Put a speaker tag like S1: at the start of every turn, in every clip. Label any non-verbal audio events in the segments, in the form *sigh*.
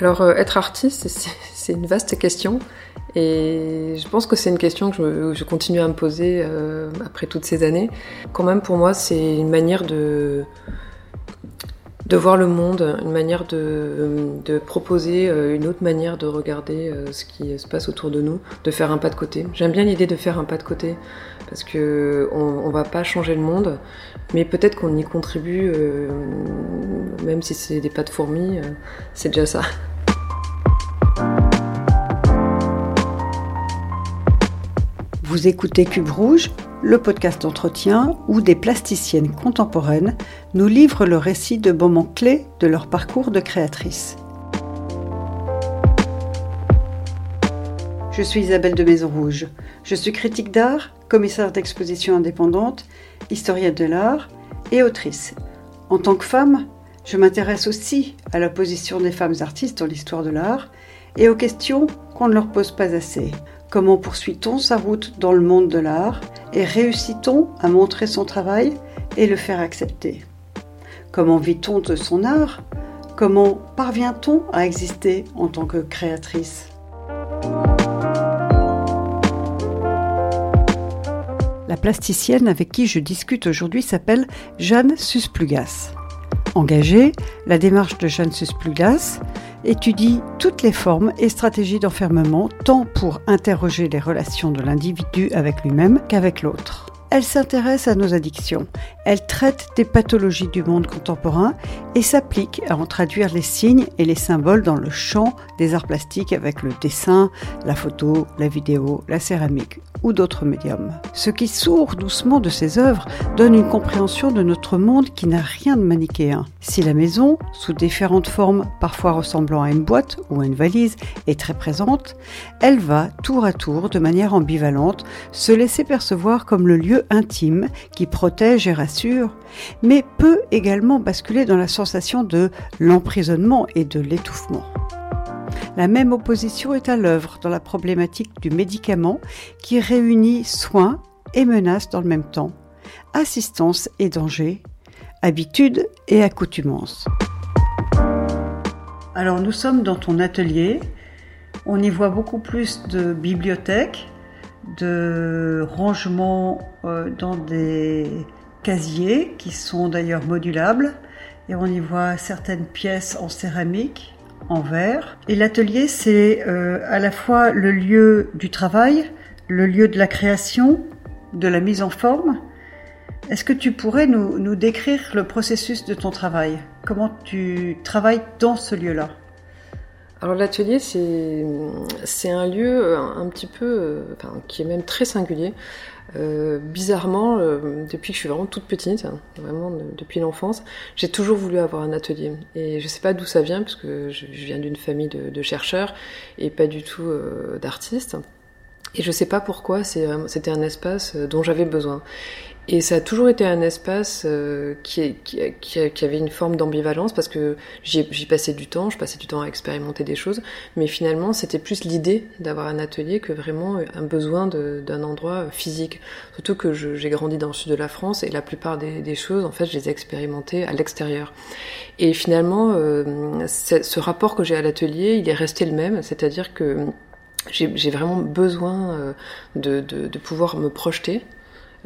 S1: Alors, euh, être artiste, c'est une vaste question. Et je pense que c'est une question que je, continue à me poser euh, après toutes ces années. Quand même, pour moi, c'est une manière de, voir le monde, une manière de, de, proposer euh, une autre manière de regarder ce qui se passe autour de nous, de faire un pas de côté. J'aime bien l'idée de faire un pas de côté parce que on, va pas changer le monde, mais peut-être qu'on y contribue, même si c'est des pas de fourmis, c'est déjà ça.
S2: Vous écoutez Cube Rouge, le podcast d'entretien où des plasticiennes contemporaines nous livrent le récit de moments clés de leur parcours de créatrice. Je suis Isabelle de Maison Rouge. Je suis critique d'art, commissaire d'exposition indépendante, historienne de l'art et autrice. En tant que femme, je m'intéresse aussi à la position des femmes artistes dans l'histoire de l'art et aux questions qu'on ne leur pose pas assez. Comment poursuit-on sa route dans le monde de l'art et réussit-on à montrer son travail et le faire accepter? Comment vit-on de son art? Comment parvient-on à exister en tant que créatrice? La plasticienne avec qui je discute aujourd'hui s'appelle Jeanne Susplugas. Engagée, la démarche de Jeanne Susplugas étudie toutes les formes et stratégies d'enfermement, tant pour interroger les relations de l'individu avec lui-même qu'avec l'autre. Elle s'intéresse à nos addictions, elle traite des pathologies du monde contemporain et s'applique à en traduire les signes et les symboles dans le champ des arts plastiques avec le dessin, la photo, la vidéo, la céramique ou d'autres médiums. Ce qui sourd doucement de ses œuvres donne une compréhension de notre monde qui n'a rien de manichéen. Si la maison, sous différentes formes, parfois ressemblant à une boîte ou à une valise, est très présente, elle va, tour à tour, de manière ambivalente, se laisser percevoir comme le lieu intime qui protège et rassure, mais peut également basculer dans la sensation de l'emprisonnement et de l'étouffement. La même opposition est à l'œuvre dans la problématique du médicament qui réunit soins et menaces dans le même temps, assistance et danger, habitude et accoutumance. Alors nous sommes dans ton atelier, on y voit beaucoup plus de bibliothèques, de rangements euh, dans des casiers qui sont d'ailleurs modulables, et on y voit certaines pièces en céramique en verre. Et l'atelier, c'est euh, à la fois le lieu du travail, le lieu de la création, de la mise en forme. Est-ce que tu pourrais nous, nous décrire le processus de ton travail? Comment tu travailles dans ce lieu-là?
S1: Alors l'atelier, c'est un lieu un, petit peu, euh, enfin, qui est même très singulier. Euh, bizarrement, euh, depuis que je suis vraiment toute petite, hein, vraiment depuis l'enfance, j'ai toujours voulu avoir un atelier. Et je sais pas d'où ça vient, parce que je, viens d'une famille de, chercheurs et pas du tout euh, d'artistes. Et je sais pas pourquoi, c'était un espace dont j'avais besoin. Et ça a toujours été un espace euh, qui, avait une forme d'ambivalence parce que j'y passais du temps, je passais du temps à expérimenter des choses, mais finalement c'était plus l'idée d'avoir un atelier que vraiment un besoin d'un endroit physique. Surtout que j'ai grandi dans le sud de la France et la plupart des, choses, en fait, je les ai expérimentées à l'extérieur. Et finalement, euh, ce rapport que j'ai à l'atelier, il est resté le même, c'est-à-dire que j'ai vraiment besoin euh, de pouvoir me projeter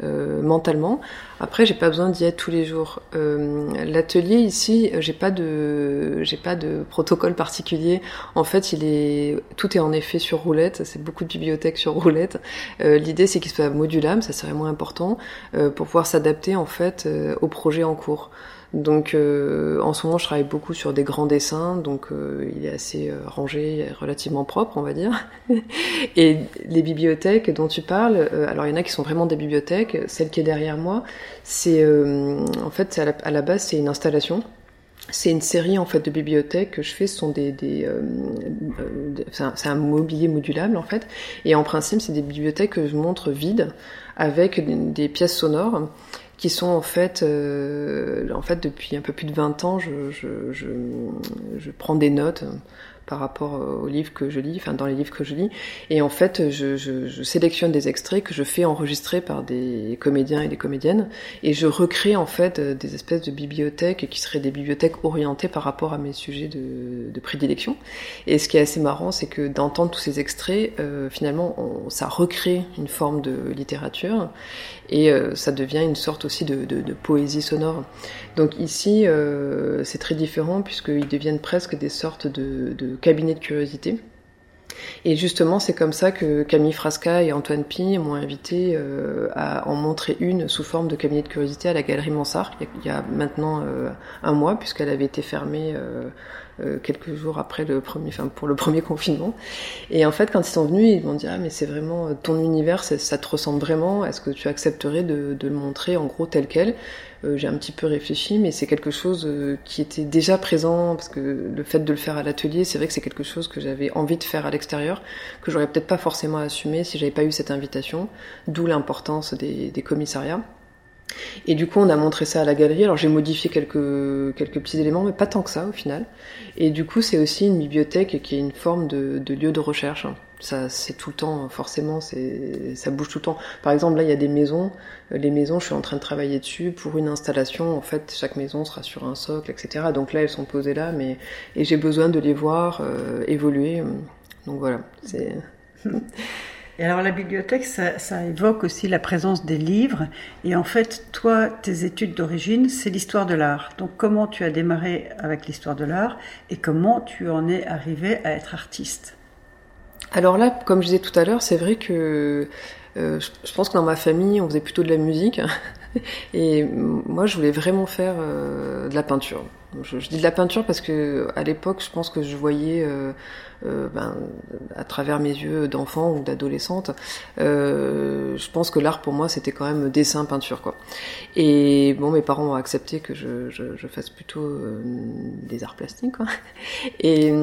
S1: euh, mentalement. Après, j'ai pas besoin d'y être tous les jours. Euh, L'atelier ici, j'ai pas de, j'ai pas de protocole particulier. En fait, il est, tout est en effet sur roulette. C'est beaucoup de bibliothèques sur roulette. Euh, L'idée, c'est qu'il soit modulable, ça serait moins important, euh, pour pouvoir s'adapter en fait euh, au projet en cours. Donc euh, en ce moment, je travaille beaucoup sur des grands dessins, donc euh, il est assez euh, rangé, relativement propre, on va dire. *laughs* et les bibliothèques dont tu parles, alors il y en a qui sont vraiment des bibliothèques. Celle qui est derrière moi, c'est en fait à la, à la base c'est une installation. C'est une série en fait de bibliothèques que je fais. Ce sont des, des c'est un, mobilier modulable en fait. Et en principe, c'est des bibliothèques que je montre vides avec des pièces sonores qui sont en fait, euh, en fait depuis un peu plus de 20 ans, je, je, je, je prends des notes par rapport aux livres que je lis, enfin dans les livres que je lis. Et en fait, je, je, je, sélectionne des extraits que je fais enregistrer par des comédiens et des comédiennes, et je recrée en fait des espèces de bibliothèques qui seraient des bibliothèques orientées par rapport à mes sujets de, de prédilection. Et ce qui est assez marrant, c'est que d'entendre tous ces extraits, euh, finalement, on, ça recrée une forme de littérature et euh, ça devient une sorte aussi de, poésie sonore. Donc ici, euh, c'est très différent puisqu'ils deviennent presque des sortes de, de cabinets de curiosité. Et justement, c'est comme ça que Camille Frasca et Antoine Pi m'ont invité euh, à en montrer une sous forme de cabinet de curiosité à la Galerie Mansart, il y a, maintenant euh, un mois, puisqu'elle avait été fermée euh, quelques jours après le premier, pour le premier *laughs* confinement. Et en fait, quand ils sont venus, ils m'ont dit ah mais c'est vraiment ton univers, ça te ressemble vraiment. Est-ce que tu accepterais de, le montrer en gros tel quel? J'ai un petit peu réfléchi, mais c'est quelque chose euh, qui était déjà présent parce que le fait de le faire à l'atelier, c'est vrai que c'est quelque chose que j'avais envie de faire à l'extérieur, que j'aurais peut-être pas forcément assumé si j'avais pas eu cette invitation. D'où l'importance des, des commissariats. Et du coup, on a montré ça à la galerie. Alors, j'ai modifié quelques, quelques petits éléments, mais pas tant que ça au final. Et du coup, c'est aussi une bibliothèque qui est une forme de, lieu de recherche. Ça, c'est tout le temps, forcément, c'est, ça bouge tout le temps. Par exemple, là, il y a des maisons. Les maisons, je suis en train de travailler dessus pour une installation. En fait, chaque maison sera sur un socle, etc. Donc là, elles sont posées là, mais et j'ai besoin de les voir euh, évoluer. Donc voilà, c'est. *laughs*
S2: Et alors la bibliothèque, ça, évoque aussi la présence des livres. Et en fait, toi, tes études d'origine, c'est l'histoire de l'art. Donc comment tu as démarré avec l'histoire de l'art et comment tu en es arrivé à être artiste?
S1: Alors là, comme je disais tout à l'heure, c'est vrai que euh, je pense que dans ma famille, on faisait plutôt de la musique. *laughs* Et moi, je voulais vraiment faire euh, de la peinture. Je, dis de la peinture parce que à l'époque, je pense que je voyais, euh, euh, ben, à travers mes yeux d'enfant ou d'adolescente, euh, je pense que l'art pour moi c'était quand même dessin, peinture, quoi. Et bon, mes parents ont accepté que je, fasse plutôt des arts plastiques. *laughs* Et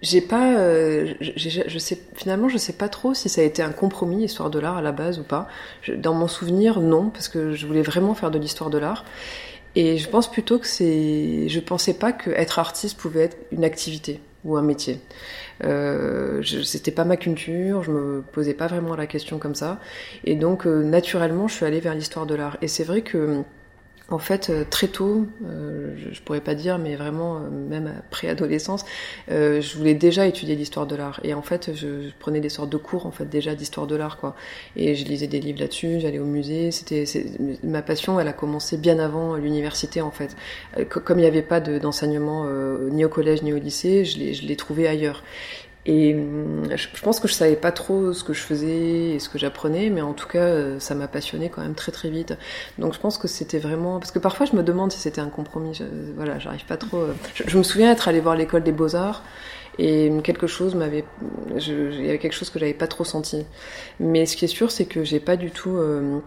S1: j'ai pas, je sais finalement, je sais pas trop si ça a été un compromis histoire de l'art à la base ou pas. Dans mon souvenir, non, parce que je voulais vraiment faire de l'histoire de l'art. Et je pense plutôt que c'est, je pensais pas que être artiste pouvait être une activité ou un métier. Euh, c'était pas ma culture, je me posais pas vraiment la question comme ça. Et donc, euh, naturellement, je suis allée vers l'histoire de l'art. Et c'est vrai que en fait, euh, très tôt, euh, je, pourrais pas dire, mais vraiment, euh, même après adolescence, euh, je voulais déjà étudier l'histoire de l'art. Et en fait, je, je, prenais des sortes de cours, en fait, déjà d'histoire de l'art, quoi. Et je lisais des livres là-dessus, j'allais au musée. C'était ma passion, elle a commencé bien avant l'université, en fait. Comme il n'y avait pas d'enseignement ni au collège ni au lycée, je l'ai trouvé ailleurs. Et hum, je pense que je savais pas trop ce que je faisais et ce que j'apprenais, mais en tout cas, euh, ça m'a passionné quand même très très vite. Donc je pense que c'était vraiment parce que parfois je me demande si c'était un compromis. Voilà, j'arrive pas trop. Euh, je, me souviens être allée voir l'école des beaux arts et quelque chose m'avait, il y avait quelque chose que j'avais pas trop senti. Mais ce qui est sûr, c'est que j'ai pas du tout euh,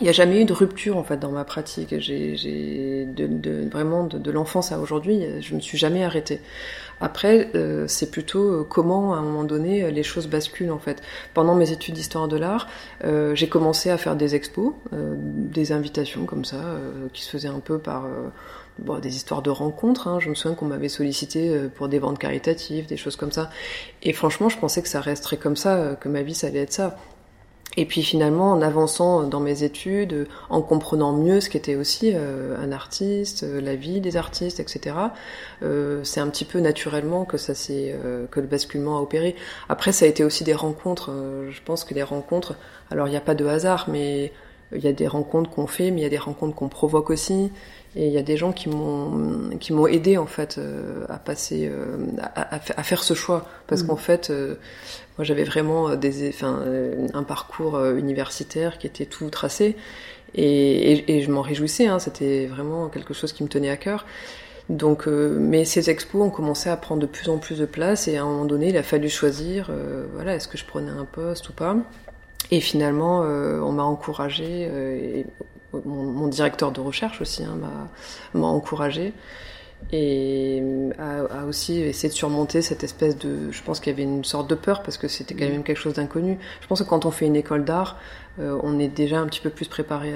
S1: il n'y a jamais eu de rupture en fait dans ma pratique. J'ai de, de, vraiment de, de l'enfance à aujourd'hui, je me suis jamais arrêtée. Après, euh, c'est plutôt euh, comment à un moment donné les choses basculent en fait. Pendant mes études d'histoire de l'art, euh, j'ai commencé à faire des expos, euh, des invitations comme ça, euh, qui se faisaient un peu par bon, des histoires de rencontres. Hein. Je me souviens qu'on m'avait sollicité pour des ventes caritatives, des choses comme ça. Et franchement, je pensais que ça resterait comme ça, que ma vie ça allait être ça. Et puis finalement, en avançant dans mes études, en comprenant mieux ce qu'était aussi euh, un artiste, euh, la vie des artistes, etc., euh, c'est un petit peu naturellement que ça s'est, euh, que le basculement a opéré. Après, ça a été aussi des rencontres. Euh, je pense que les rencontres, alors il n'y a pas de hasard, mais il y a des rencontres qu'on fait, mais il y a des rencontres qu'on provoque aussi. Et il y a des gens qui m'ont qui m'ont aidé en fait euh, à passer euh, à, à, faire ce choix parce mmh. qu'en fait euh, moi j'avais vraiment des enfin un parcours universitaire qui était tout tracé et, je m'en réjouissais hein, c'était vraiment quelque chose qui me tenait à cœur. Donc, euh, mais ces expos ont commencé à prendre de plus en plus de place et à un moment donné, il a fallu choisir, euh, voilà, est-ce que je prenais un poste ou pas. Et finalement, euh, on m'a encouragé, mon, directeur de recherche aussi hein, m'a encouragé et a, a, aussi essayé de surmonter cette espèce de... Je pense qu'il y avait une sorte de peur parce que c'était quand même quelque chose d'inconnu. Je pense que quand on fait une école d'art, euh, on est déjà un petit peu plus préparé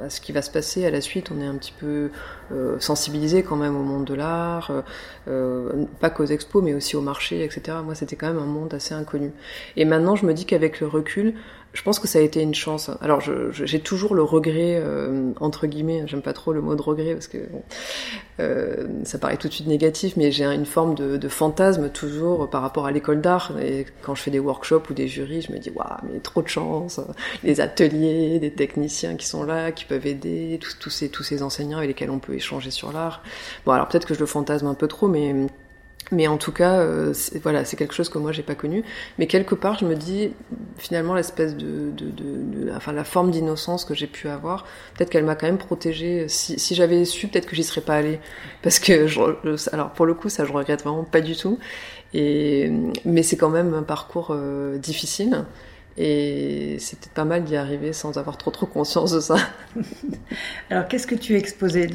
S1: à, ce qui va se passer à la suite. On est un petit peu euh, sensibilisé quand même au monde de l'art, euh, pas qu'aux expos, mais aussi au marché, etc. Moi, c'était quand même un monde assez inconnu. Et maintenant, je me dis qu'avec le recul, je pense que ça a été une chance. Alors, j'ai toujours le regret, euh, entre guillemets, j'aime pas trop le mot de regret parce que euh, ça paraît tout de suite négatif, mais j'ai une forme de, fantasme toujours par rapport à l'école d'art. Et quand je fais des workshops ou des jurys, je me dis, waouh, mais trop de chance, les ateliers, des techniciens qui sont là, qui peuvent aider, tous, tous, ces, tous ces enseignants avec lesquels on peut échanger sur l'art. Bon, alors peut-être que je le fantasme un peu trop, mais mais en tout cas, euh, voilà, c'est quelque chose que moi j'ai pas connu. Mais quelque part, je me dis finalement l'espèce de, enfin la forme d'innocence que j'ai pu avoir, peut-être qu'elle m'a quand même protégée. Si, j'avais su, peut-être que j'y serais pas allée. Parce que, alors pour le coup, ça je regrette vraiment pas du tout. Et mais c'est quand même un parcours euh, difficile. Et c'était pas mal d'y arriver sans avoir trop trop conscience de ça. *laughs*
S2: Alors qu'est-ce que tu exposais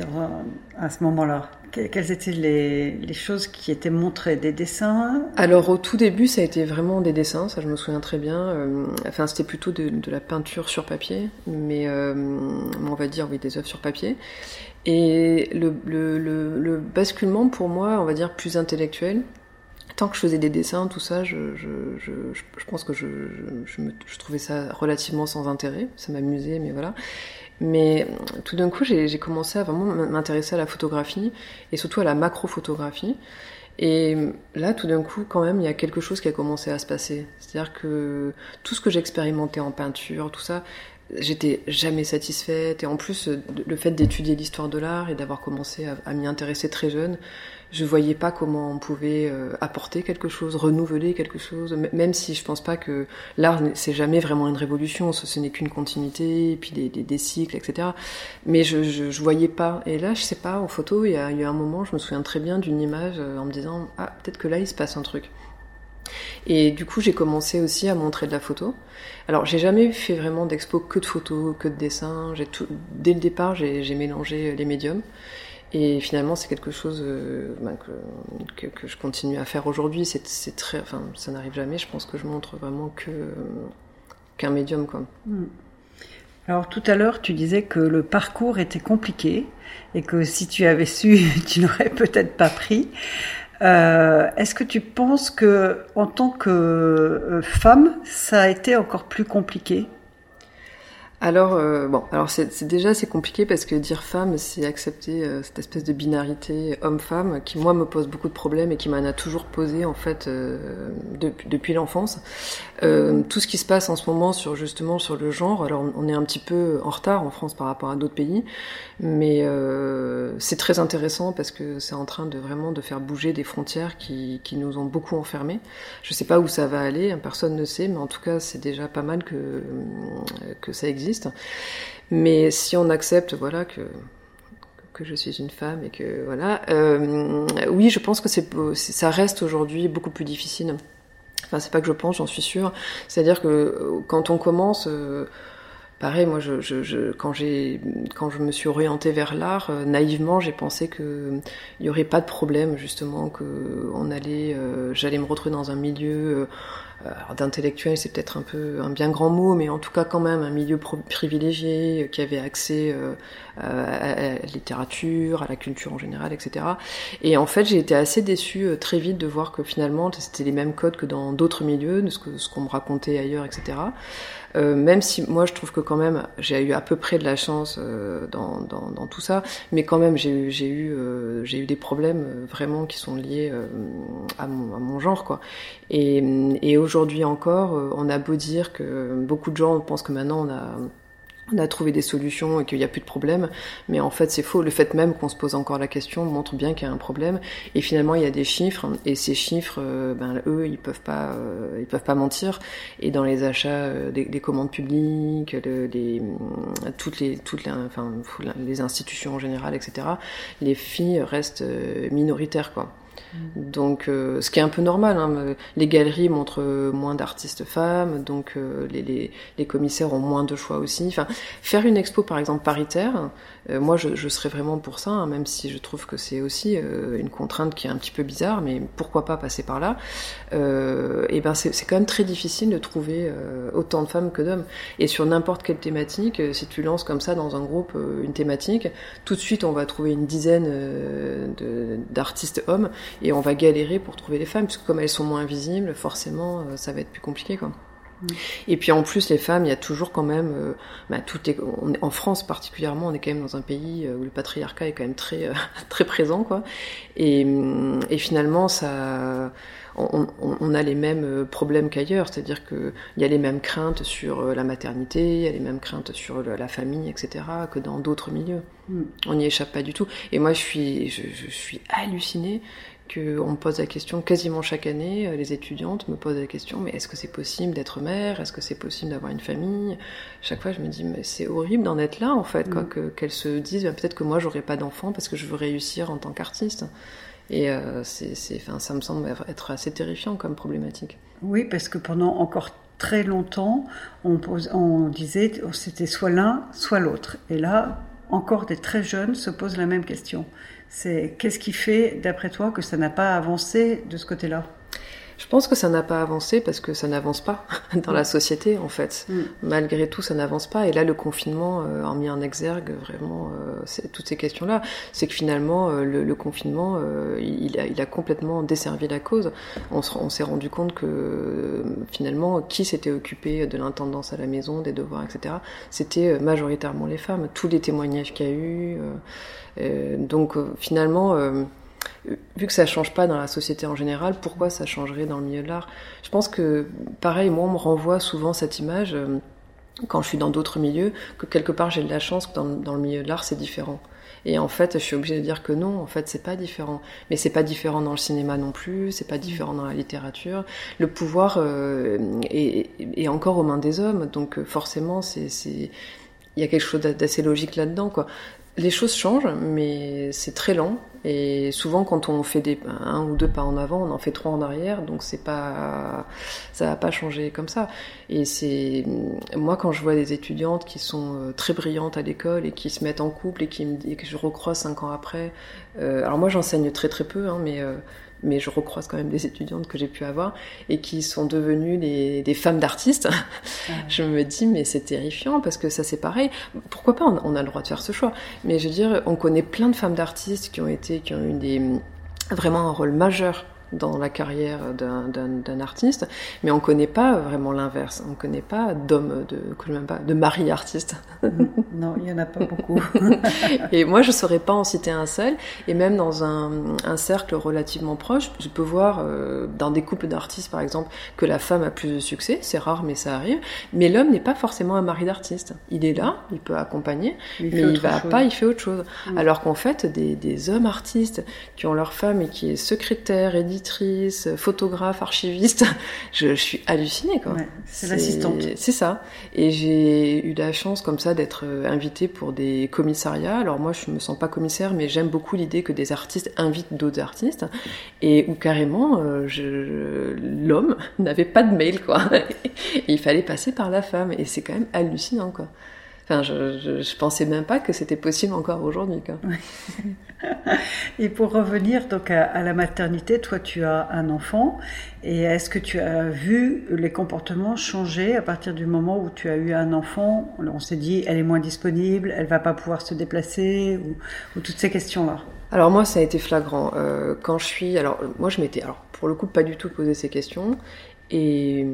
S2: à ce moment-là? Quelles étaient les, les, choses qui étaient montrées? Des dessins?
S1: Alors au tout début ça a été vraiment des dessins, ça je me souviens très bien. Euh, enfin c'était plutôt de, de, la peinture sur papier, mais euh, on va dire oui des œuvres sur papier. Et le, le, le, le basculement pour moi, on va dire plus intellectuel, tant que je faisais des dessins, tout ça, je, pense que je, trouvais ça relativement sans intérêt. Ça m'amusait, mais voilà. Mais tout d'un coup, j'ai commencé à vraiment m'intéresser à la photographie et surtout à la macrophotographie. Et là, tout d'un coup, quand même, il y a quelque chose qui a commencé à se passer. C'est-à-dire que tout ce que j'expérimentais en peinture, tout ça, j'étais jamais satisfaite. Et en plus, le fait d'étudier l'histoire de l'art et d'avoir commencé à m'y intéresser très jeune, je voyais pas comment on pouvait euh, apporter quelque chose, renouveler quelque chose, même si je pense pas que l'art c'est jamais vraiment une révolution, ce, n'est qu'une continuité, puis des, cycles, etc. Mais je, je, voyais pas. Et là, je sais pas, en photo, il y a, il y a un moment, je me souviens très bien d'une image euh, en me disant ah peut-être que là il se passe un truc. Et du coup, j'ai commencé aussi à montrer de la photo. Alors, j'ai jamais fait vraiment d'expo que de photos, que de dessins. Tout, dès le départ, j'ai mélangé les médiums. Et finalement, c'est quelque chose euh, ben, que, je continue à faire aujourd'hui. C'est très, enfin, ça n'arrive jamais. Je pense que je montre vraiment que qu'un médium, quoi. Hmm.
S2: Alors tout à l'heure, tu disais que le parcours était compliqué et que si tu avais su, *laughs* tu n'aurais peut-être pas pris. Euh, Est-ce que tu penses que, en tant que euh, femme, ça a été encore plus compliqué?
S1: Alors euh, bon, alors c'est déjà c'est compliqué parce que dire femme, c'est accepter euh, cette espèce de binarité homme-femme qui moi me pose beaucoup de problèmes et qui m'en a toujours posé en fait euh, depuis, l'enfance. Tout ce qui se passe en ce moment sur justement sur le genre, alors on est un petit peu en retard en France par rapport à d'autres pays, mais c'est très intéressant parce que c'est en train de vraiment de faire bouger des frontières qui, qui nous ont beaucoup enfermés. Je sais pas où ça va aller, hein, personne ne sait, mais en tout cas c'est déjà pas mal que que ça existe mais si on accepte, voilà, que je suis une femme et que voilà, euh, oui, je pense que c'est ça reste aujourd'hui beaucoup plus difficile. Enfin, c'est pas que je pense, j'en suis sûre. C'est-à-dire que quand on commence, euh, pareil, moi, quand je me suis orientée vers l'art, euh, naïvement, j'ai pensé que il y aurait pas de problème, justement, que allait, j'allais me retrouver dans un milieu d'intellectuel, c'est peut-être un peu un bien grand mot, mais en tout cas quand même un milieu privilégié euh, qui avait accès euh, à, la littérature, à la culture en général, etc. Et en fait, j'ai été assez déçue très vite de voir que finalement c'était les mêmes codes que dans d'autres milieux, de ce que ce qu'on me racontait ailleurs, etc. Euh, même si moi je trouve que quand même j'ai eu à peu près de la chance euh, dans, dans, tout ça, mais quand même j'ai eu j'ai eu euh, j'ai eu des problèmes vraiment qui sont liés à mon, genre quoi. Et aujourd'hui encore, on a beau dire que beaucoup de gens pensent que maintenant on a trouvé des solutions et qu'il n'y a plus de problème, mais en fait c'est faux. Le fait même qu'on se pose encore la question montre bien qu'il y a un problème. Et finalement il y a des chiffres et ces chiffres, euh, ben eux ils peuvent pas, euh, ils peuvent pas mentir. Et dans les achats euh, des, des, commandes publiques, les, toutes les toutes les, institutions en général, etc. Les filles restent minoritaires. Donc, euh, ce qui est un peu normal. Hein, les galeries montrent moins d'artistes femmes, donc euh, les, les, les, commissaires ont moins de choix aussi. Enfin, faire une expo, par exemple, paritaire, euh, moi, je, serais vraiment pour ça, hein, même si je trouve que c'est aussi une contrainte qui est un petit peu bizarre, mais pourquoi pas passer par là? Et ben, c'est quand même très difficile de trouver autant de femmes que d'hommes. Et sur n'importe quelle thématique, si tu lances comme ça dans un groupe une thématique, tout de suite, on va trouver une dizaine d'artistes hommes et on va galérer pour trouver les femmes, puisque comme elles sont moins visibles, forcément, euh, ça va être plus compliqué, quoi. Et puis en plus, les femmes, il y a toujours quand même, euh, bah, tout est, en France particulièrement, on est quand même dans un pays euh, où le patriarcat est quand même très *laughs* très présent, quoi. Et, mm, et finalement, ça, on, on, a les mêmes problèmes qu'ailleurs, c'est-à-dire qu'il y a les mêmes craintes sur la maternité, il y a les mêmes craintes sur la famille, etc., que dans d'autres milieux. Mm. On n'y échappe pas du tout. Et moi, je suis, je, je suis hallucinée qu'on me pose la question quasiment chaque année, euh, les étudiantes me posent la question, mais est-ce que c'est possible d'être mère? Est-ce que c'est possible d'avoir une famille? Chaque fois, je me dis, mais c'est horrible d'en être là, en fait, quoi, mm. qu'elles se disent, bah, peut-être que moi, j'aurai pas d'enfant parce que je veux réussir en tant qu'artiste. Et euh, c'est, enfin, ça me semble être assez terrifiant comme problématique.
S2: Oui, parce que pendant encore très longtemps, on, pose, on disait, c'était soit l'un, soit l'autre. Et là, encore des très jeunes se posent la même question. C'est qu'est-ce qui fait, d'après toi, que ça n'a pas avancé de ce côté-là?
S1: Je pense que ça n'a pas avancé parce que ça n'avance pas *laughs* dans la société en fait. Mm. Malgré tout, ça n'avance pas. Et là, le confinement euh, a mis en exergue vraiment euh, toutes ces questions-là. C'est que finalement, euh, le, confinement, il, a, il, a, complètement desservi la cause. On, on s'est rendu compte que finalement, qui s'était occupé de l'intendance à la maison, des devoirs, etc., c'était majoritairement les femmes. Tous les témoignages qu'il y a eu. donc finalement vu que ça change pas dans la société en général, pourquoi ça changerait dans le milieu de l'art? Je pense que, pareil, moi, on me renvoie souvent cette image, euh, quand je suis dans d'autres milieux, que quelque part j'ai de la chance que dans, le milieu de l'art, c'est différent. Et en fait, je suis obligée de dire que non, en fait, c'est pas différent. Mais c'est pas différent dans le cinéma non plus, c'est pas différent dans la littérature. Le pouvoir euh, est, encore aux mains des hommes, donc euh, forcément, il y a quelque chose d'assez logique là-dedans. Les choses changent, mais c'est très lent. Et souvent, quand on fait des, un ou deux pas en avant, on en fait trois en arrière. Donc, c'est pas, ça va pas changer comme ça. Et c'est, moi, quand je vois des étudiantes qui sont euh, très brillantes à l'école et qui se mettent en couple et qui me que je recroise cinq ans après. Euh, alors moi, j'enseigne très très peu, hein, mais euh, mais je recroise quand même des étudiantes que j'ai pu avoir et qui sont devenues des, des femmes d'artistes. Ah *laughs* je me dis, mais c'est terrifiant parce que ça c'est pareil. Pourquoi pas on, a le droit de faire ce choix. Mais je veux dire, on connaît plein de femmes d'artistes qui ont été, qui ont eu des, vraiment un rôle majeur dans la carrière d'un artiste, mais on connaît pas vraiment l'inverse. On connaît pas d'hommes, de, même pas, de mari artiste.
S2: non, il y en a pas beaucoup. *laughs*
S1: et moi, je saurais pas en citer un seul. Et même dans un, un cercle relativement proche, je peux voir euh, dans des couples d'artistes, par exemple, que la femme a plus de succès. C'est rare, mais ça arrive. Mais l'homme n'est pas forcément un mari d'artiste. Il est là, il peut accompagner, mais il va pas, il fait autre chose. Mm. Alors qu'en fait, des, des hommes artistes qui ont leur femme et qui est secrétaire, éditeur, photographe, archiviste. *laughs* Je, suis hallucinée, quoi.
S2: c'est l'assistante.
S1: C'est ça. Et j'ai eu la chance, comme ça, d'être euh, invitée pour des commissariats. Alors moi, je me sens pas commissaire, mais j'aime beaucoup l'idée que des artistes invitent d'autres artistes. Et où carrément, euh, l'homme *laughs* n'avait pas de mail, quoi. *laughs* il fallait passer par la femme. Et c'est quand même hallucinant, quoi. Enfin, je, je, je, pensais même pas que c'était possible encore aujourd'hui. *laughs*
S2: et pour revenir donc à, la maternité, toi tu as un enfant. Et est-ce que tu as vu les comportements changer à partir du moment où tu as eu un enfant? On s'est dit elle est moins disponible, elle va pas pouvoir se déplacer ou, ou toutes ces questions-là.
S1: Alors moi ça a été flagrant. Euh, quand je suis alors moi je m'étais alors pour le coup pas du tout posé ces questions et,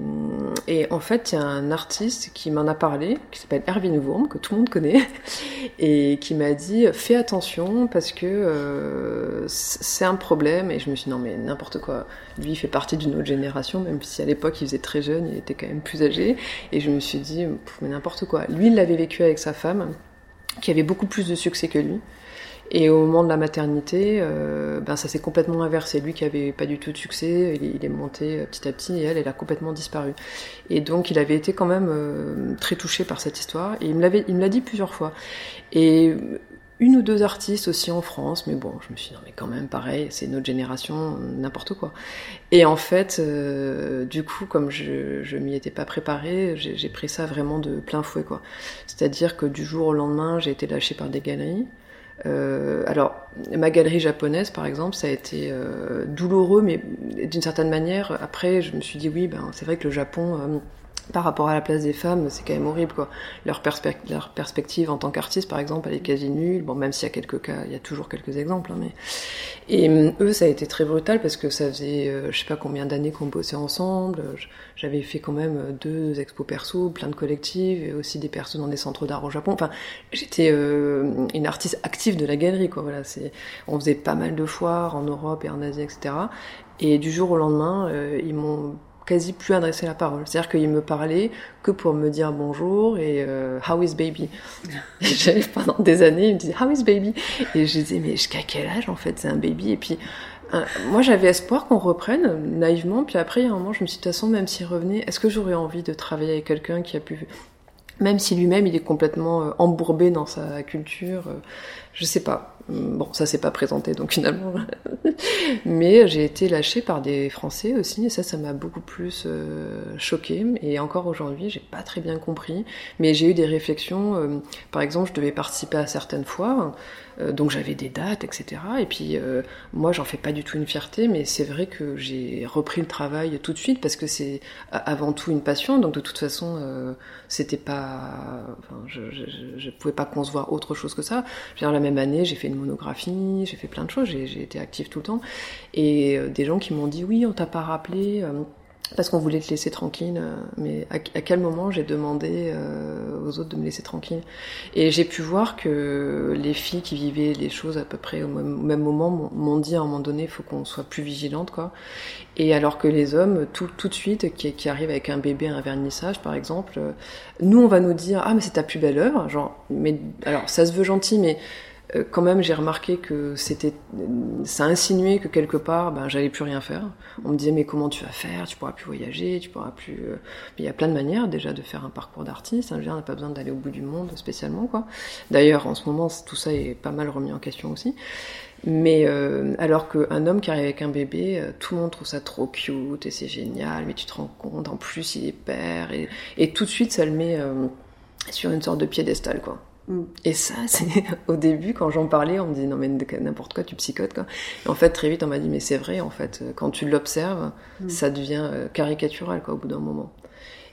S1: en fait, il y a un artiste qui m'en a parlé, qui s'appelle Erwin Wurm, que tout le monde connaît, *laughs* et qui m'a dit fais attention parce que euh, c'est un problème. Et je me suis dit non, mais n'importe quoi. Lui, il fait partie d'une autre génération, même si à l'époque il faisait très jeune, il était quand même plus âgé. Et je me suis dit mais n'importe quoi. Lui, il l'avait vécu avec sa femme, qui avait beaucoup plus de succès que lui. Et au moment de la maternité, euh, ben ça s'est complètement inversé. Lui qui avait pas du tout de succès, il, est monté euh, petit à petit et elle, elle a complètement disparu. Et donc il avait été quand même euh, très touché par cette histoire et il me l'avait, il me l'a dit plusieurs fois. Et une ou deux artistes aussi en France, mais bon, je me suis dit, non, mais quand même, pareil, c'est notre génération, n'importe quoi. Et en fait, du coup, comme je, je m'y étais pas préparée, j'ai pris ça vraiment de plein fouet, quoi. C'est-à-dire que du jour au lendemain, j'ai été lâchée par des galeries. Euh, alors, ma galerie japonaise, par exemple, ça a été euh, douloureux, mais d'une certaine manière, après, je me suis dit, oui, ben, c'est vrai que le Japon euh, par rapport à la place des femmes, c'est quand même horrible quoi. Leur, perspective en tant qu'artiste, par exemple, elle est quasi nulle. Bon, même s'il y a quelques cas, il y a toujours quelques exemples. Hein, mais et hum, eux, ça a été très brutal parce que ça faisait, euh, je sais pas combien d'années qu'on bossait ensemble. J'avais fait quand même euh, deux expos perso, plein de collectifs, et aussi des personnes dans des centres d'art au Japon. Enfin, j'étais euh, une artiste active de la galerie quoi. Voilà, on faisait pas mal de foires en Europe et en Asie, etc. Et du jour au lendemain, ils m'ont quasi plus adressé la parole. C'est-à-dire qu'il me parlait que pour me dire bonjour et euh, how is baby? *laughs* J'avais pendant des années, il me disait how is baby? Et je disais mais jusqu'à quel âge en fait c'est un baby? Et puis euh, moi j'avais espoir qu'on reprenne naïvement puis après il y a un moment je me suis dit de toute façon même s'il revenait est-ce que j'aurais envie de travailler avec quelqu'un qui a pu même si lui-même il est complètement euh, embourbé dans sa culture, je sais pas. Bon, ça s'est pas présenté donc finalement. *laughs* Mais j'ai été lâchée par des Français aussi et ça, ça m'a beaucoup plus euh, choqué. Et encore aujourd'hui, j'ai pas très bien compris. Mais j'ai eu des réflexions. Euh, par exemple, je devais participer à certaines foires. Euh, donc j'avais des dates, etc. Et puis euh, moi, j'en fais pas du tout une fierté, mais c'est vrai que j'ai repris le travail tout de suite parce que c'est avant tout une passion. Donc de toute façon, euh, c'était pas, je, je, je, pouvais pas concevoir autre chose que ça. Je la même année, j'ai fait une monographie, j'ai fait plein de choses, j'ai été active tout le temps. Et des gens qui m'ont dit oui, on t'a pas rappelé parce qu'on voulait te laisser tranquille. Euh, mais à, quel moment j'ai demandé euh, aux autres de me laisser tranquille Et j'ai pu voir que les filles qui vivaient les choses à peu près au même, moment m'ont dit à un moment donné, il faut qu'on soit plus vigilante, quoi. Et alors que les hommes, tout, tout de suite, qui, qui arrivent avec un bébé, un vernissage, par exemple, euh, nous on va nous dire, ah mais c'est ta plus belle œuvre, genre, mais alors ça se veut gentil, mais quand même, j'ai remarqué que c'était, ça insinuait que quelque part, ben, j'allais plus rien faire. On me disait, mais comment tu vas faire? Tu pourras plus voyager, tu pourras plus. Euh, il y a plein de manières déjà de faire un parcours d'artiste. Hein, on n'a pas besoin d'aller au bout du monde spécialement, quoi. D'ailleurs, en ce moment, tout ça est pas mal remis en question aussi. Mais euh, alors qu'un homme qui arrive avec un bébé, tout le monde trouve ça trop cute et c'est génial, mais tu te rends compte, en plus il est père, et tout de suite ça le met sur une sorte de piédestal, quoi. Et ça, *laughs* c'est au début, quand j'en parlais, on me dit non mais n'importe quoi, tu psychotes quoi. Et en fait, très vite, on m'a dit mais c'est vrai, en fait, quand tu l'observes, mm. ça devient euh, caricatural quoi au bout d'un moment.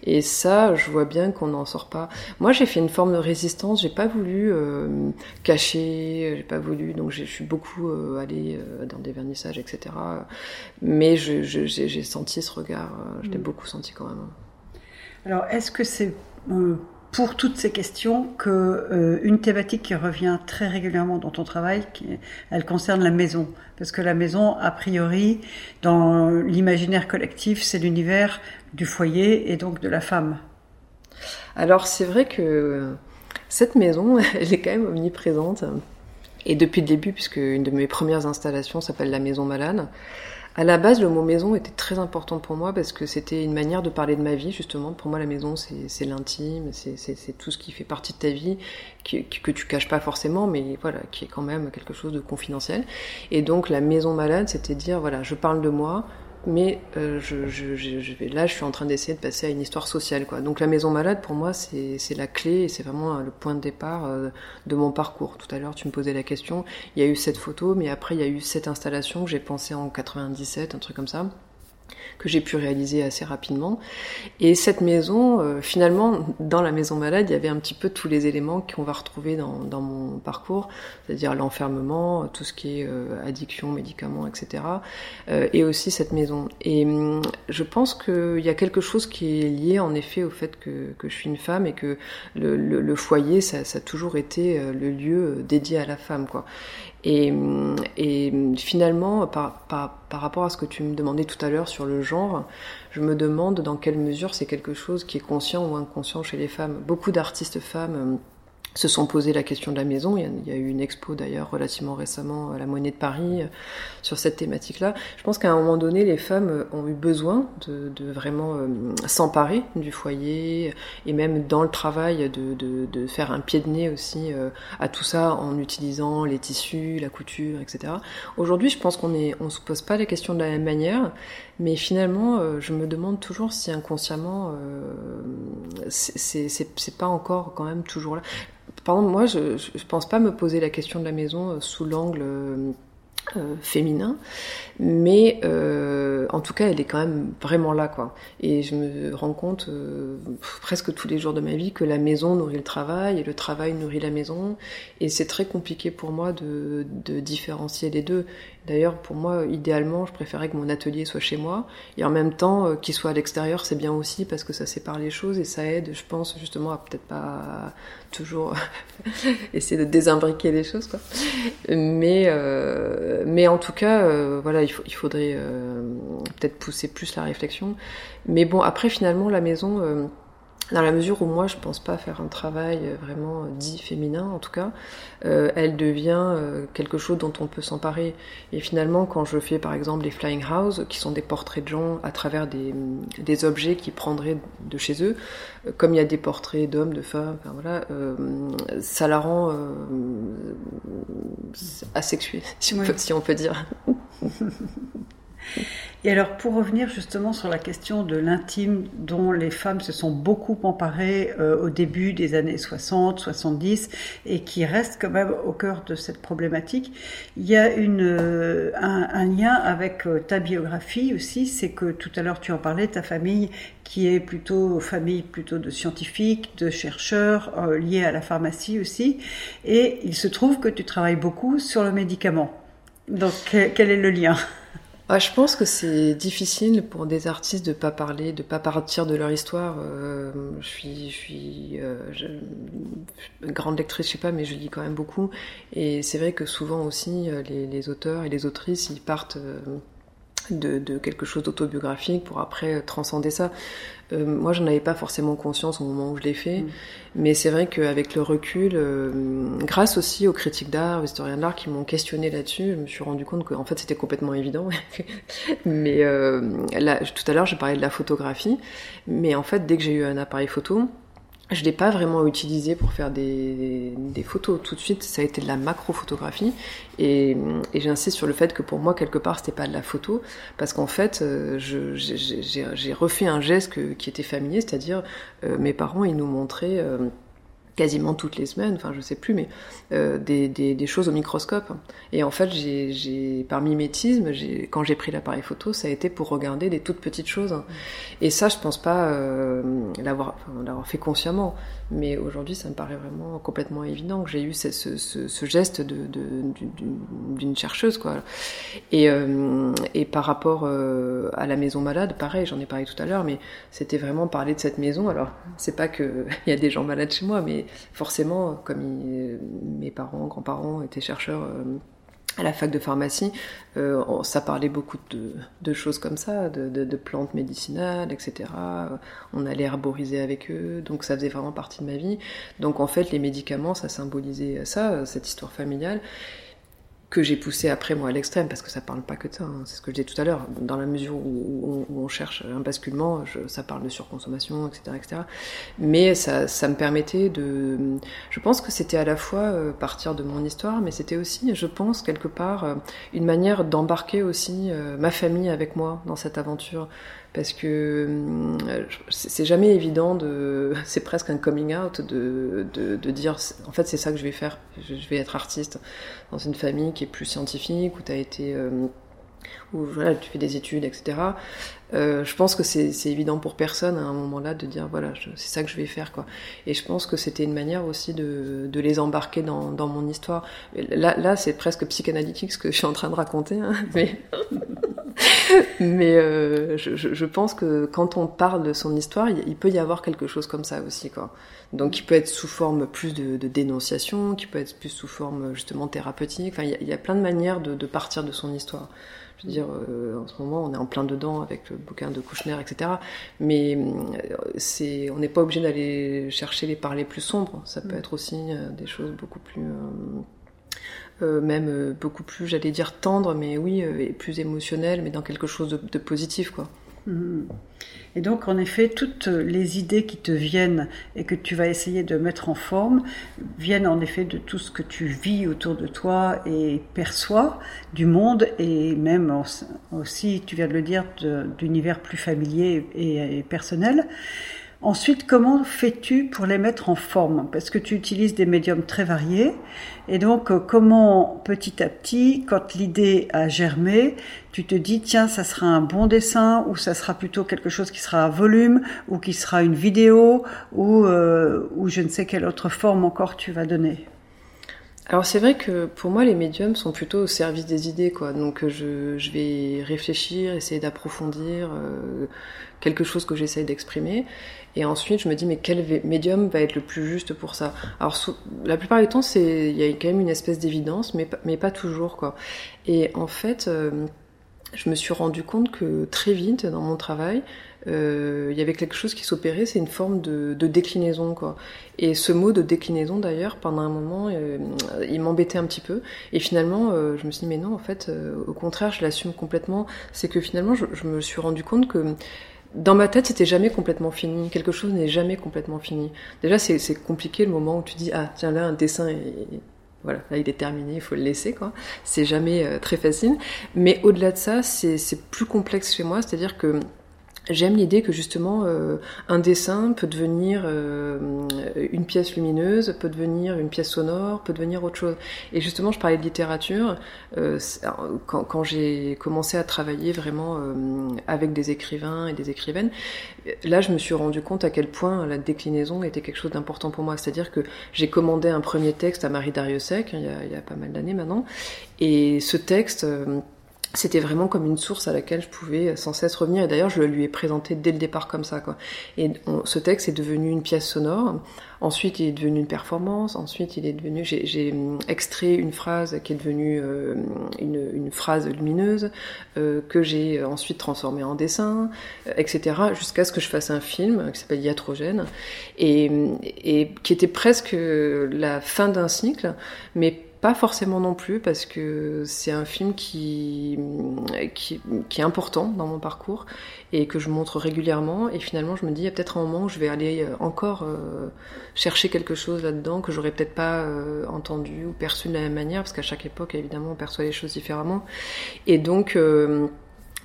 S1: Et ça, je vois bien qu'on n'en sort pas. Moi, j'ai fait une forme de résistance. J'ai pas voulu euh, cacher, j'ai pas voulu. Donc, je suis beaucoup euh, allée euh, dans des vernissages, etc. Mais j'ai senti ce regard. je l'ai mm. beaucoup senti quand même.
S2: Alors, est-ce que c'est pour toutes ces questions que euh, une thématique qui revient très régulièrement dans ton travail, qui, elle concerne la maison, parce que la maison, a priori, dans l'imaginaire collectif, c'est l'univers du foyer et donc de la femme.
S1: Alors c'est vrai que cette maison, *laughs* elle est quand même omniprésente. Et depuis le début, puisque une de mes premières installations s'appelle la Maison Malade, à la base, le mot maison était très important pour moi parce que c'était une manière de parler de ma vie, justement. Pour moi, la maison, c'est l'intime, c'est tout ce qui fait partie de ta vie, que, que tu caches pas forcément, mais voilà, qui est quand même quelque chose de confidentiel. Et donc, la maison malade, c'était dire, voilà, je parle de moi, mais euh, je, là, je suis en train d'essayer de passer à une histoire sociale. Quoi. Donc la maison malade, pour moi, c'est la clé et c'est vraiment euh, le point de départ euh, de mon parcours. Tout à l'heure, tu me posais la question. Il y a eu cette photo, mais après, il y a eu cette installation que j'ai pensée en 97, un truc comme ça que j'ai pu réaliser assez rapidement. Et cette maison, euh, finalement, dans la maison malade, il y avait un petit peu tous les éléments qu'on va retrouver dans, dans mon parcours, c'est-à-dire l'enfermement, tout ce qui est euh, addiction, médicaments, etc. Euh, et aussi cette maison. Et hum, je pense qu'il y a quelque chose qui est lié en effet au fait que, que je suis une femme et que le, le, le foyer, ça, ça, a toujours été le lieu dédié à la femme, quoi. Et, et finalement, par, par, par, rapport à ce que tu me demandais tout à l'heure sur le genre, je me demande dans quelle mesure c'est quelque chose qui est conscient ou inconscient chez les femmes. Beaucoup d'artistes femmes se sont posé la question de la maison. Il y a, eu une expo d'ailleurs relativement récemment à la Monnaie de Paris euh, sur cette thématique-là. Je pense qu'à un moment donné, les femmes euh, ont eu besoin de, vraiment euh, s'emparer du foyer et même dans le travail de, faire un pied de nez aussi à tout ça en utilisant les tissus, la couture, etc. Aujourd'hui, je pense qu'on est, on se pose pas la question de la même manière, mais finalement, je me demande toujours si inconsciemment, c'est pas encore quand même toujours là. Par moi, je ne pense pas me poser la question de la maison euh, sous l'angle euh, euh, féminin, mais en tout cas, elle est quand même vraiment là, quoi. Et je me rends compte presque tous les jours de ma vie que la maison nourrit le travail et le travail nourrit la maison, et c'est très compliqué pour moi de différencier les deux. D'ailleurs, pour moi, idéalement, je préférais que mon atelier soit chez moi, et en même temps qu'il soit à l'extérieur, c'est bien aussi parce que ça sépare les choses et ça aide, je pense, justement, à peut-être pas toujours *laughs* essayer de désimbriquer les choses, quoi. Mais mais en tout cas, euh, voilà, il, il faudrait euh, peut-être pousser plus la réflexion. Mais bon, après, finalement, la maison, euh, dans la mesure où moi, je pense pas faire un travail vraiment dit féminin, en tout cas, elle devient quelque chose dont on peut s'emparer. Et finalement, quand je fais, par exemple, les flying house, qui sont des portraits de gens à travers des, des objets qu'ils prendraient de chez eux, comme il y a des portraits d'hommes, de femmes, enfin, voilà, ça la rend asexuée, *laughs* si, si on peut dire. *laughs*
S2: Et alors, pour revenir justement sur la question de l'intime dont les femmes se sont beaucoup emparées euh, au début des années 60, 70 et qui reste quand même au cœur de cette problématique, il y a euh, un, lien avec euh, ta biographie aussi, c'est que tout à l'heure tu en parlais, ta famille qui est plutôt famille plutôt de scientifiques, de chercheurs, liés à la pharmacie aussi, et il se trouve que tu travailles beaucoup sur le médicament. Donc, quel est le lien?
S1: Ah, je pense que c'est difficile pour des artistes de pas parler, de pas partir de leur histoire. Euh, je suis, je suis euh, grande lectrice, je sais pas, mais je lis quand même beaucoup. Et c'est vrai que souvent aussi, euh, les, auteurs et les autrices, ils partent de, quelque chose d'autobiographique pour après transcender ça. Euh, moi, j'en avais pas forcément conscience au moment où je l'ai fait, mm. mais c'est vrai qu'avec le recul, euh, grâce aussi aux critiques d'art, aux historiens d'art qui m'ont questionné là-dessus, je me suis rendu compte qu'en fait c'était complètement évident. *laughs* mais euh, là, tout à l'heure, j'ai parlé de la photographie, mais en fait, dès que j'ai eu un appareil photo, je l'ai pas vraiment utilisé pour faire des, photos. Tout de suite, ça a été de la macro-photographie. Et, et j'insiste sur le fait que pour moi, quelque part, c'était pas de la photo. Parce qu'en fait, euh, j'ai refait un geste qui était familier, c'est-à-dire euh, mes parents, ils nous montraient... Euh, quasiment toutes les semaines, enfin je sais plus, mais euh, des, des, choses au microscope. Et en fait, j'ai, par mimétisme, quand j'ai pris l'appareil photo, ça a été pour regarder des toutes petites choses. Et ça, je pense pas euh, l'avoir, l'avoir fait consciemment. Mais aujourd'hui, ça me paraît vraiment complètement évident que j'ai eu ce, geste d'une chercheuse, quoi. Et, euh, par rapport euh, à la maison malade, pareil, j'en ai parlé tout à l'heure, mais c'était vraiment parler de cette maison. Alors, c'est pas que *laughs* il y a des gens malades chez moi, mais forcément, comme mes parents, grands-parents étaient chercheurs euh, à la fac de pharmacie, euh, ça parlait beaucoup de, choses comme ça, de, plantes médicinales, etc. On allait herboriser avec eux, donc ça faisait vraiment partie de ma vie. Donc en fait, les médicaments, ça symbolisait ça, cette histoire familiale que j'ai poussé après moi à l'extrême parce que ça parle pas que de ça. Hein. C'est ce que je disais tout à l'heure. Dans la mesure où, on, cherche un basculement, ça parle de surconsommation, etc., etc. Mais ça, ça me permettait de. Je pense que c'était à la fois euh, partir de mon histoire, mais c'était aussi, je pense quelque part, euh, une manière d'embarquer aussi euh, ma famille avec moi dans cette aventure parce que c'est jamais évident de *laughs* c'est presque un coming out de, de, dire en fait c'est ça que je vais faire. Je, vais être artiste dans une famille qui est plus scientifique où tu as été euh, où voilà, tu fais des études etc euh, je pense que c'est évident pour personne à un moment-là de dire voilà c'est ça que je vais faire quoi. Et je pense que c'était une manière aussi de, de les embarquer dans, dans mon histoire. Là, là c'est presque psychanalytique ce que je suis en train de raconter hein, mais *laughs* *laughs* Mais euh, je, je, pense que quand on parle de son histoire, il, peut y avoir quelque chose comme ça aussi, quoi. Donc, il peut être sous forme plus de, de dénonciation, qui peut être plus sous forme justement thérapeutique. Enfin, il y a, il y a plein de manières de, de, partir de son histoire. Je veux dire, euh, en ce moment, on est en plein dedans avec le bouquin de Kouchner, etc. Mais euh, c'est, on n'est pas obligé d'aller chercher les parler plus sombres. Ça peut mm. être aussi euh, des choses beaucoup plus euh, même euh, beaucoup plus, j'allais dire tendre, mais oui, euh, et plus émotionnel, mais dans quelque chose de, positif, quoi.
S2: Mhm. Et donc, en effet, toutes les idées qui te viennent et que tu vas essayer de mettre en forme viennent en effet de tout ce que tu vis autour de toi et perçois du monde et même aussi, tu viens de le dire, d'univers plus familier et personnel. Ensuite, comment fais-tu pour les mettre en forme? Parce que tu utilises des médiums très variés. Et donc, euh, comment petit à petit, quand l'idée a germé, tu te dis, tiens, ça sera un bon dessin, ou ça sera plutôt quelque chose qui sera à volume, ou qui sera une vidéo, ou, euh, ou je ne sais quelle autre forme encore tu vas donner?
S1: Alors c'est vrai que pour moi les médiums sont plutôt au service des idées quoi. Donc je, je vais réfléchir, essayer d'approfondir euh, quelque chose que j'essaye d'exprimer et ensuite je me dis mais quel médium va être le plus juste pour ça? Alors la plupart du temps il y a quand même une espèce d'évidence mais mais pas toujours quoi. Et en fait euh, je me suis rendu compte que très vite dans mon travail, euh, il y avait quelque chose qui s'opérait, c'est une forme de, déclinaison, quoi. Et ce mot de déclinaison, d'ailleurs, pendant un moment, euh, il m'embêtait un petit peu. Et finalement, je me suis dit, mais non, en fait, au contraire, je l'assume complètement. C'est que finalement, je, je, me suis rendu compte que dans ma tête, c'était jamais complètement fini. Quelque chose n'est jamais complètement fini. Déjà, c'est compliqué le moment où tu dis, ah, tiens, là, un dessin voilà, là il est terminé, il faut le laisser, quoi. C'est jamais euh, très facile. Mais au-delà de ça, c'est plus complexe chez moi, c'est-à-dire que J'aime l'idée que justement euh, un dessin peut devenir euh, une pièce lumineuse, peut devenir une pièce sonore, peut devenir autre chose. Et justement, je parlais de littérature euh, quand, quand j'ai commencé à travailler vraiment euh, avec des écrivains et des écrivaines. Là, je me suis rendu compte à quel point la déclinaison était quelque chose d'important pour moi. C'est-à-dire que j'ai commandé un premier texte à Marie Dariussec il y a, il y a pas mal d'années maintenant, et ce texte euh, c'était vraiment comme une source à laquelle je pouvais sans cesse revenir. Et d'ailleurs, je le lui ai présenté dès le départ comme ça. Quoi. Et ce texte est devenu une pièce sonore. Ensuite, il est devenu une performance. Ensuite, il est devenu. J'ai hum, extrait une phrase qui est devenue euh, une, une, phrase lumineuse euh, que j'ai ensuite transformée en dessin, euh, etc. Jusqu'à ce que je fasse un film qui s'appelle Iatrogène et, et qui était presque la fin d'un cycle, mais pas forcément non plus, parce que c'est un film qui, qui, est important dans mon parcours et que je montre régulièrement. Et finalement, je me dis, il y a peut-être un moment où je vais aller euh, encore euh, chercher quelque chose là-dedans que j'aurais peut-être pas euh, entendu ou perçu de la même manière, parce qu'à chaque époque, évidemment, on perçoit les choses différemment. Et donc,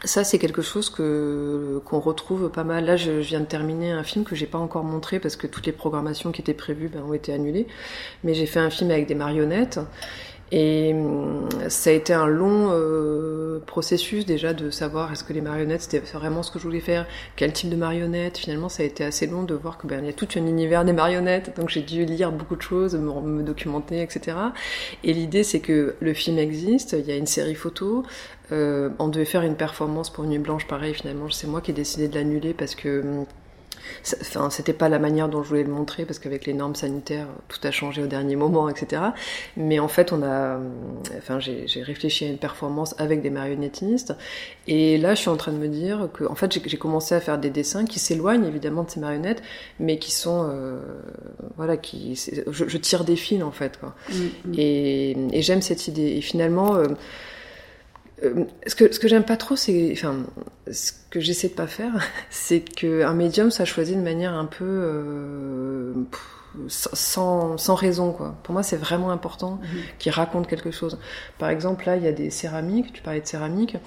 S1: ça, c'est quelque chose que qu'on retrouve pas mal. Là, je, viens de terminer un film que j'ai pas encore montré parce que toutes les programmations qui étaient prévues ben, ont été annulées. Mais j'ai fait un film avec des marionnettes et hum, ça a été un long euh, processus déjà de savoir est-ce que les marionnettes c'était vraiment ce que je voulais faire, quel type de marionnettes. Finalement, ça a été assez long de voir que ben il y a tout un univers des marionnettes, donc j'ai dû lire beaucoup de choses, me, me documenter, etc. Et l'idée c'est que le film existe, il y a une série photo. Euh, on devait faire une performance pour Nuit Blanche, pareil. Finalement, c'est moi qui ai décidé de l'annuler parce que hum, Enfin, c'était pas la manière dont je voulais le montrer parce qu'avec les normes sanitaires, tout a changé au dernier moment, etc. Mais en fait, on a, enfin, j'ai réfléchi à une performance avec des marionnettistes. Et là, je suis en train de me dire que, en fait, j'ai commencé à faire des dessins qui s'éloignent évidemment de ces marionnettes, mais qui sont, euh, voilà, qui, je, je, tire des fils en fait, quoi. Mm, mm. Et, et j'aime cette idée. Et finalement. Euh, euh, ce que, ce que j'aime pas trop, c'est, enfin, ce que j'essaie de pas faire, *laughs* c'est qu'un médium soit choisi de manière un peu euh, sans, sans raison, quoi. Pour moi, c'est vraiment important mhm. qu'il raconte quelque chose. Par exemple, là, il y a des céramiques, tu parlais de céramique.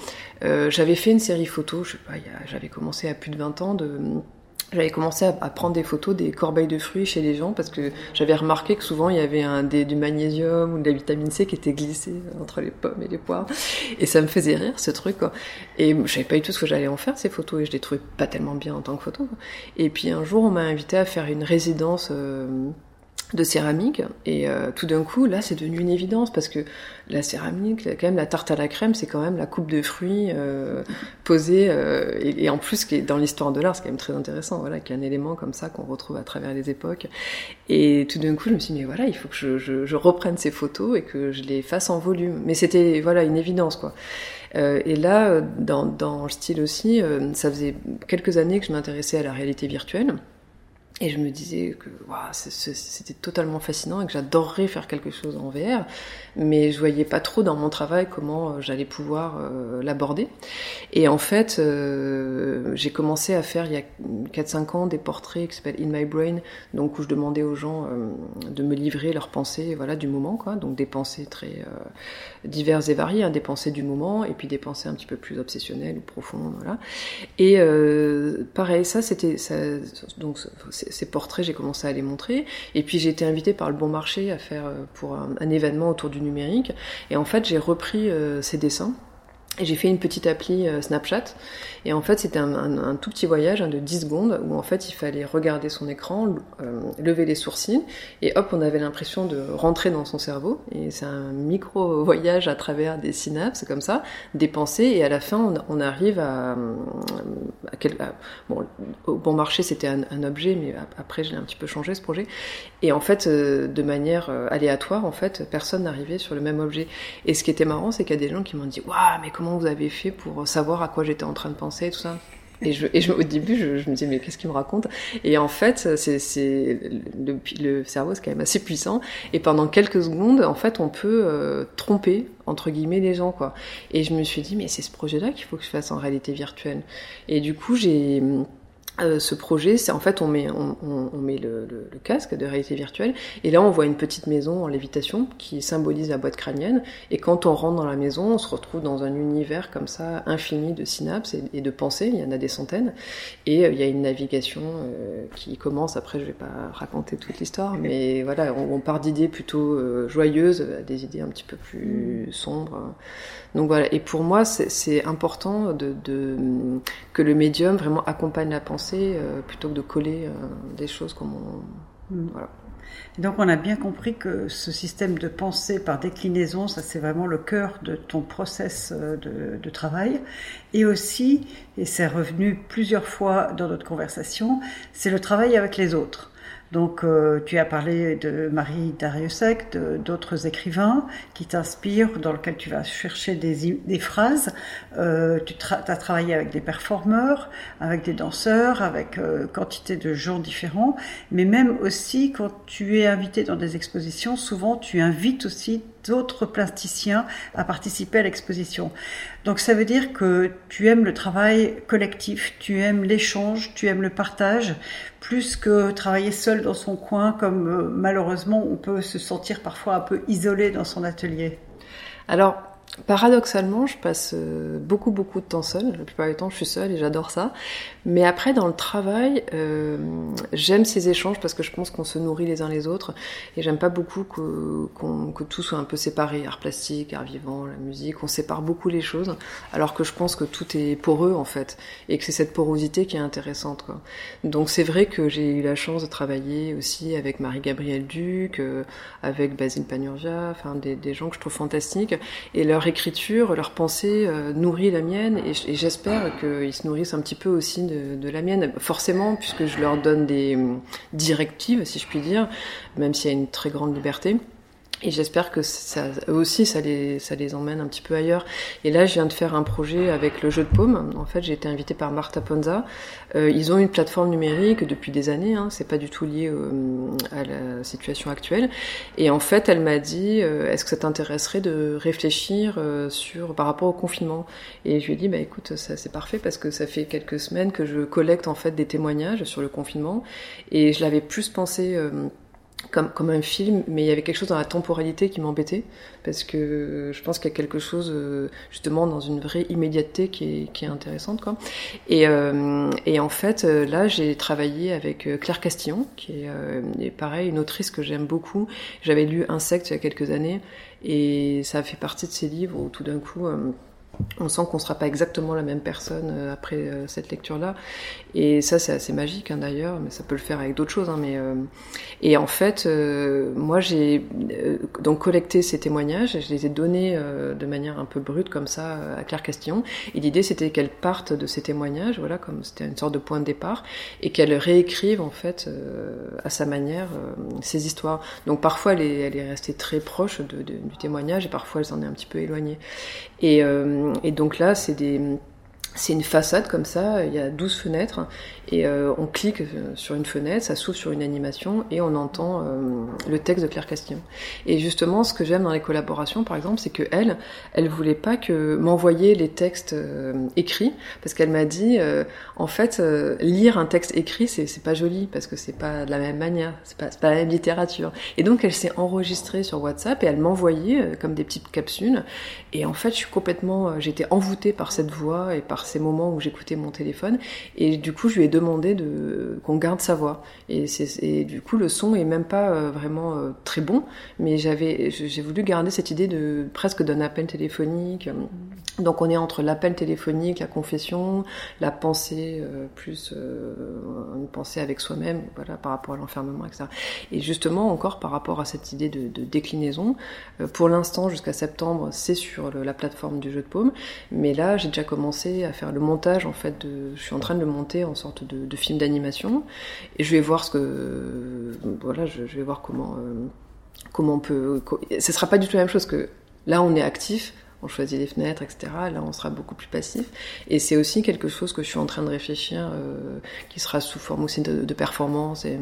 S1: Euh, j'avais fait une série photo, je sais pas, j'avais commencé à plus de 20 ans de j'avais commencé à, prendre des photos des corbeilles de fruits chez les gens parce que j'avais remarqué que souvent il y avait un, des, du magnésium ou de la vitamine C qui était glissé entre les pommes et les poires. Et ça me faisait rire ce truc et je savais pas du tout ce que j'allais en faire ces photos et je les trouvais pas tellement bien en tant que photo et puis un jour on m'a invité à faire une résidence euh, de céramique et euh, tout d'un coup là c'est devenu une évidence parce que la céramique quand même la tarte à la crème c'est quand même la coupe de fruits euh, posée euh, et, en plus qui est dans l'histoire de l'art c'est quand même très intéressant voilà qu'il y a un élément comme ça qu'on retrouve à travers les époques. Et tout d'un coup je me suis dit mais voilà il faut que je, je, je, reprenne ces photos et que je les fasse en volume. Mais c'était voilà une évidence quoi. Et là dans, dans le style aussi ça faisait quelques années que je m'intéressais à la réalité virtuelle et je me disais que c'était totalement fascinant et que j'adorerais faire quelque chose en VR, mais je voyais pas trop dans mon travail comment euh, j'allais pouvoir euh, l'aborder. Et en fait, euh, j'ai commencé à faire il y a 4-5 ans des portraits qui s'appellent In My Brain, donc où je demandais aux gens de me livrer leurs pensées voilà, du moment, quoi. donc des pensées très diverses et variées, hein, des pensées du moment, et puis des pensées un petit peu plus obsessionnelles ou profondes. Voilà. Et pareil, ça c'était... Donc ces portraits, j'ai commencé à les montrer. Et puis j'ai été invitée par le Bon Marché à faire euh, pour un, événement autour du numérique. Et en fait, j'ai repris euh, ces dessins j'ai fait une petite appli euh, Snapchat. Et en fait, c'était un, tout petit voyage de 10 secondes où en fait, il fallait regarder son écran, euh, lever les sourcils, et hop, on avait l'impression de rentrer dans son cerveau. Et c'est un micro voyage à travers des synapses, comme ça, des pensées. Et à la fin, on, arrive à, à, quel, bon, au bon marché, c'était un, objet, mais après, je l'ai un petit peu changé ce projet. Et en fait, euh, de manière aléatoire, en fait, personne n'arrivait sur le même objet. Et ce qui était marrant, c'est qu'il y a des gens qui m'ont dit, waouh, mais comment vous avez fait pour savoir à quoi j'étais en train de penser et tout ça et, je, et je, au début, je, me disais, mais qu'est-ce qu'il me raconte? Et en fait, c'est, le, le, cerveau, c'est quand même assez puissant. Et pendant quelques secondes, en fait, on peut euh, tromper, entre guillemets, les gens, quoi. Et je me suis dit, mais c'est ce projet-là qu'il faut que je fasse en réalité virtuelle. Et du coup, j'ai euh, ce projet, c'est en fait on met, on, on, on met le, le, le, casque de réalité virtuelle et là on voit une petite maison en lévitation qui symbolise la boîte crânienne et quand on rentre dans la maison, on se retrouve dans un univers comme ça infini de synapses et, et de pensées, il y en a des centaines et euh, il y a une navigation euh, qui commence. Après, je vais pas raconter toute l'histoire, mais *laughs* voilà, on, on part d'idées plutôt euh, joyeuses à des idées un petit peu plus mmh. sombres. Donc voilà, et pour moi c'est important de, de, que le médium vraiment accompagne la pensée euh, plutôt que de coller euh, des choses comme on...
S2: Mm. Voilà. donc on a bien compris que ce système de pensée par déclinaison, ça c'est vraiment le cœur de ton process euh, de, de travail. Et aussi, et c'est revenu plusieurs fois dans notre conversation, c'est le travail avec les autres. Donc, euh, tu as parlé de Marie Dariussec, d'autres écrivains qui t'inspirent, dans lesquels tu vas chercher des, des phrases. Euh, tu tra as travaillé avec des performeurs, avec des danseurs, avec euh, quantité de gens différents. Mais même aussi, quand tu es invité dans des expositions, souvent tu invites aussi d'autres plasticiens à participer à l'exposition. Donc ça veut dire que tu aimes le travail collectif, tu aimes l'échange, tu aimes le partage, plus que travailler seul dans son coin, comme euh, malheureusement on peut se sentir parfois un peu isolé dans son atelier.
S1: Alors, Paradoxalement, je passe euh, beaucoup beaucoup de temps seule. La plupart du temps, je suis seule et j'adore ça. Mais après, dans le travail, euh, j'aime ces échanges parce que je pense qu'on se nourrit les uns les autres. Et j'aime pas beaucoup que, qu que, tout soit un peu séparé, art plastique, art vivant, la musique. On sépare beaucoup les choses, alors que je pense que tout est poreux en fait, et que c'est cette porosité qui est intéressante. Quoi. Donc c'est vrai que j'ai eu la chance de travailler aussi avec Marie-Gabrielle Duc, euh, avec Basile Panurgia, enfin des, gens que je trouve fantastiques. Et écriture, leur pensée euh, nourrit la mienne, et, j'espère qu'ils se nourrissent un petit peu aussi de de, la mienne, forcément, puisque je leur donne des hum, directives, si je puis dire, même s'il y a une très grande liberté. Et j'espère que ça, eux aussi, ça les, ça les emmène un petit peu ailleurs. Et là, je viens de faire un projet avec le jeu de paume. En fait, j'ai été invitée par Marta Ponza. Euh, ils ont une plateforme numérique depuis des années. Hein, c'est pas du tout lié euh, à la situation actuelle. Et en fait, elle m'a dit euh, Est-ce que ça t'intéresserait de réfléchir euh, sur par rapport au confinement? Et je lui ai dit Bah écoute, ça c'est parfait parce que ça fait quelques semaines que je collecte en fait des témoignages sur le confinement. Et je l'avais plus pensé euh, comme, un film, mais il y avait quelque chose dans la temporalité qui m'embêtait, parce que je pense qu'il y a quelque chose euh, justement dans une vraie immédiateté qui est, intéressante. Quoi. Et, euh, en fait, euh, là, j'ai travaillé avec Claire Castillon, qui est, euh, pareil, une autrice que j'aime beaucoup. J'avais lu Insectes il y a quelques années, et ça fait partie de ces livres où tout d'un coup... On sent qu'on sera pas exactement la même personne après cette lecture-là. Et ça, c'est assez magique hein, d'ailleurs, mais ça peut le faire avec d'autres choses. Hein, mais euh, et en fait, moi, j'ai donc collecté ces témoignages, et je les ai donnés de manière un peu brute comme ça à Claire Castillon. Et l'idée, c'était qu'elle parte de ces témoignages, voilà, comme c'était une sorte de point de départ, et qu'elle réécrive en fait à sa manière ces histoires. Donc parfois, elle est, elle est restée très proche de, de, du témoignage, et parfois, elle s'en est un petit peu éloignée. Et, et donc là, c'est des c'est une façade comme ça, il y a 12 fenêtres, et euh, on clique sur une fenêtre, ça s'ouvre sur une animation, et on entend euh, le texte de Claire Castillon. Et justement, ce que j'aime dans les collaborations, par exemple, c'est que elle, voulait pas que m'envoyer les textes euh, écrits, parce qu'elle m'a dit, en fait, lire un texte écrit, c'est pas joli, parce que c'est pas de la même manière, c'est pas, pas la même littérature. Et donc, elle s'est enregistrée sur WhatsApp, et elle m'envoyait comme des petites capsules, et en fait, je suis complètement, j'étais envoûtée par cette voix et par ces moments où j'écoutais mon téléphone. Et du coup, je lui ai demandé de, qu'on garde sa voix. Et, du coup, le son est même pas euh, vraiment euh, très bon, mais j'avais, j'ai voulu garder cette idée de presque d'un appel téléphonique. Donc, on est entre l'appel téléphonique, la confession, la pensée euh, plus une pensée avec soi-même, voilà, par rapport à l'enfermement, etc. Et justement, encore par rapport à cette idée de, de déclinaison, pour l'instant, jusqu'à septembre, c'est sur la plateforme du jeu de paume, mais là, j'ai déjà commencé à faire le montage en fait. Je suis en train de le monter en sorte de, film d'animation et je vais voir ce que voilà, je, je vais voir comment euh, comment on peut. Ce sera pas du tout la même chose que là on est actif, on choisit les fenêtres, etc. Là, on sera beaucoup plus passif. Et c'est aussi quelque chose que je suis en train de réfléchir, euh, qui sera sous forme aussi de, de performance et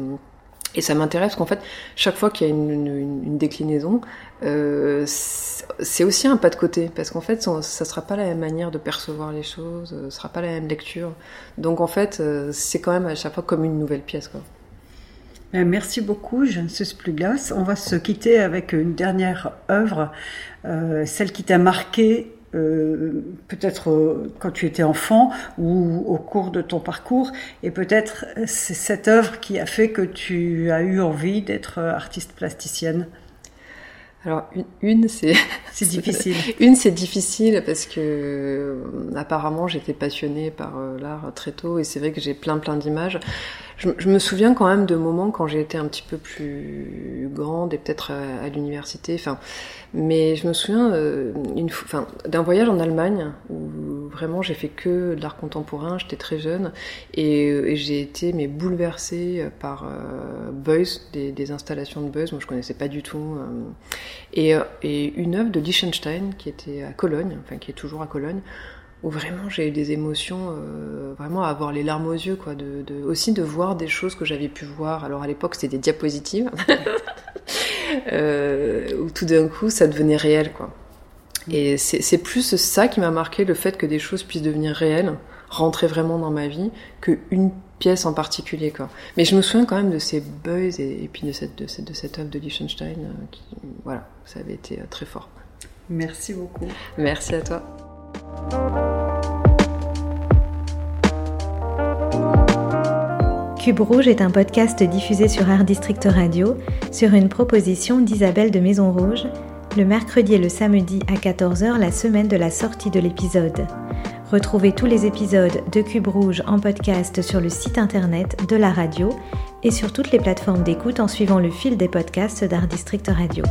S1: et ça m'intéresse qu'en fait, chaque fois qu'il y a une, déclinaison, euh, c'est aussi un pas de côté, parce qu'en fait, ça, ça sera pas la même manière de percevoir les choses, euh, ce sera pas la même lecture. Donc en fait, euh, c'est quand même à chaque fois comme une nouvelle pièce.
S2: Euh, merci beaucoup, Jeanne Suspluglas. On va se quitter avec une dernière œuvre, celle qui t'a marqué euh, peut-être euh, quand tu étais enfant ou au cours de ton parcours, et peut-être c'est cette œuvre qui a fait que tu as eu envie d'être artiste plasticienne.
S1: Alors une, une c'est *laughs*
S2: c'est difficile. *laughs*
S1: une c'est difficile parce que euh, apparemment j'étais passionnée par euh, l'art très tôt et c'est vrai que j'ai plein plein d'images. Je, me souviens quand même de moments quand j'ai été un petit peu plus grande et peut-être à, à l'université. Enfin, mais je me souviens euh, d'un voyage en Allemagne où vraiment j'ai fait que de l'art contemporain. J'étais très jeune et, et j'ai été mais bouleversée par euh, Beuys, des, installations de Beuys. Moi je connaissais pas du tout. Euh, et, et une œuvre de Liechtenstein qui était à Cologne, enfin qui est toujours à Cologne où vraiment j'ai eu des émotions, euh, vraiment à avoir les larmes aux yeux, quoi, de, de, aussi de voir des choses que j'avais pu voir. Alors à l'époque c'était des diapositives, *laughs* euh, où tout d'un coup ça devenait réel, quoi. Et c'est plus ça qui m'a marqué, le fait que des choses puissent devenir réelles, rentrer vraiment dans ma vie, qu'une pièce en particulier, quoi. Mais je me souviens quand même de ces buzz et, et puis de cette, de cette, de cette œuvre de Liechtenstein, euh, qui, voilà, ça avait été très fort.
S2: Merci beaucoup.
S1: Merci à toi.
S3: Cube Rouge est un podcast diffusé sur Art District Radio sur une proposition d'Isabelle de Maison Rouge le mercredi et le samedi à 14h la semaine de la sortie de l'épisode. Retrouvez tous les épisodes de Cube Rouge en podcast sur le site internet de la radio et sur toutes les plateformes d'écoute en suivant le fil des podcasts d'Art District Radio.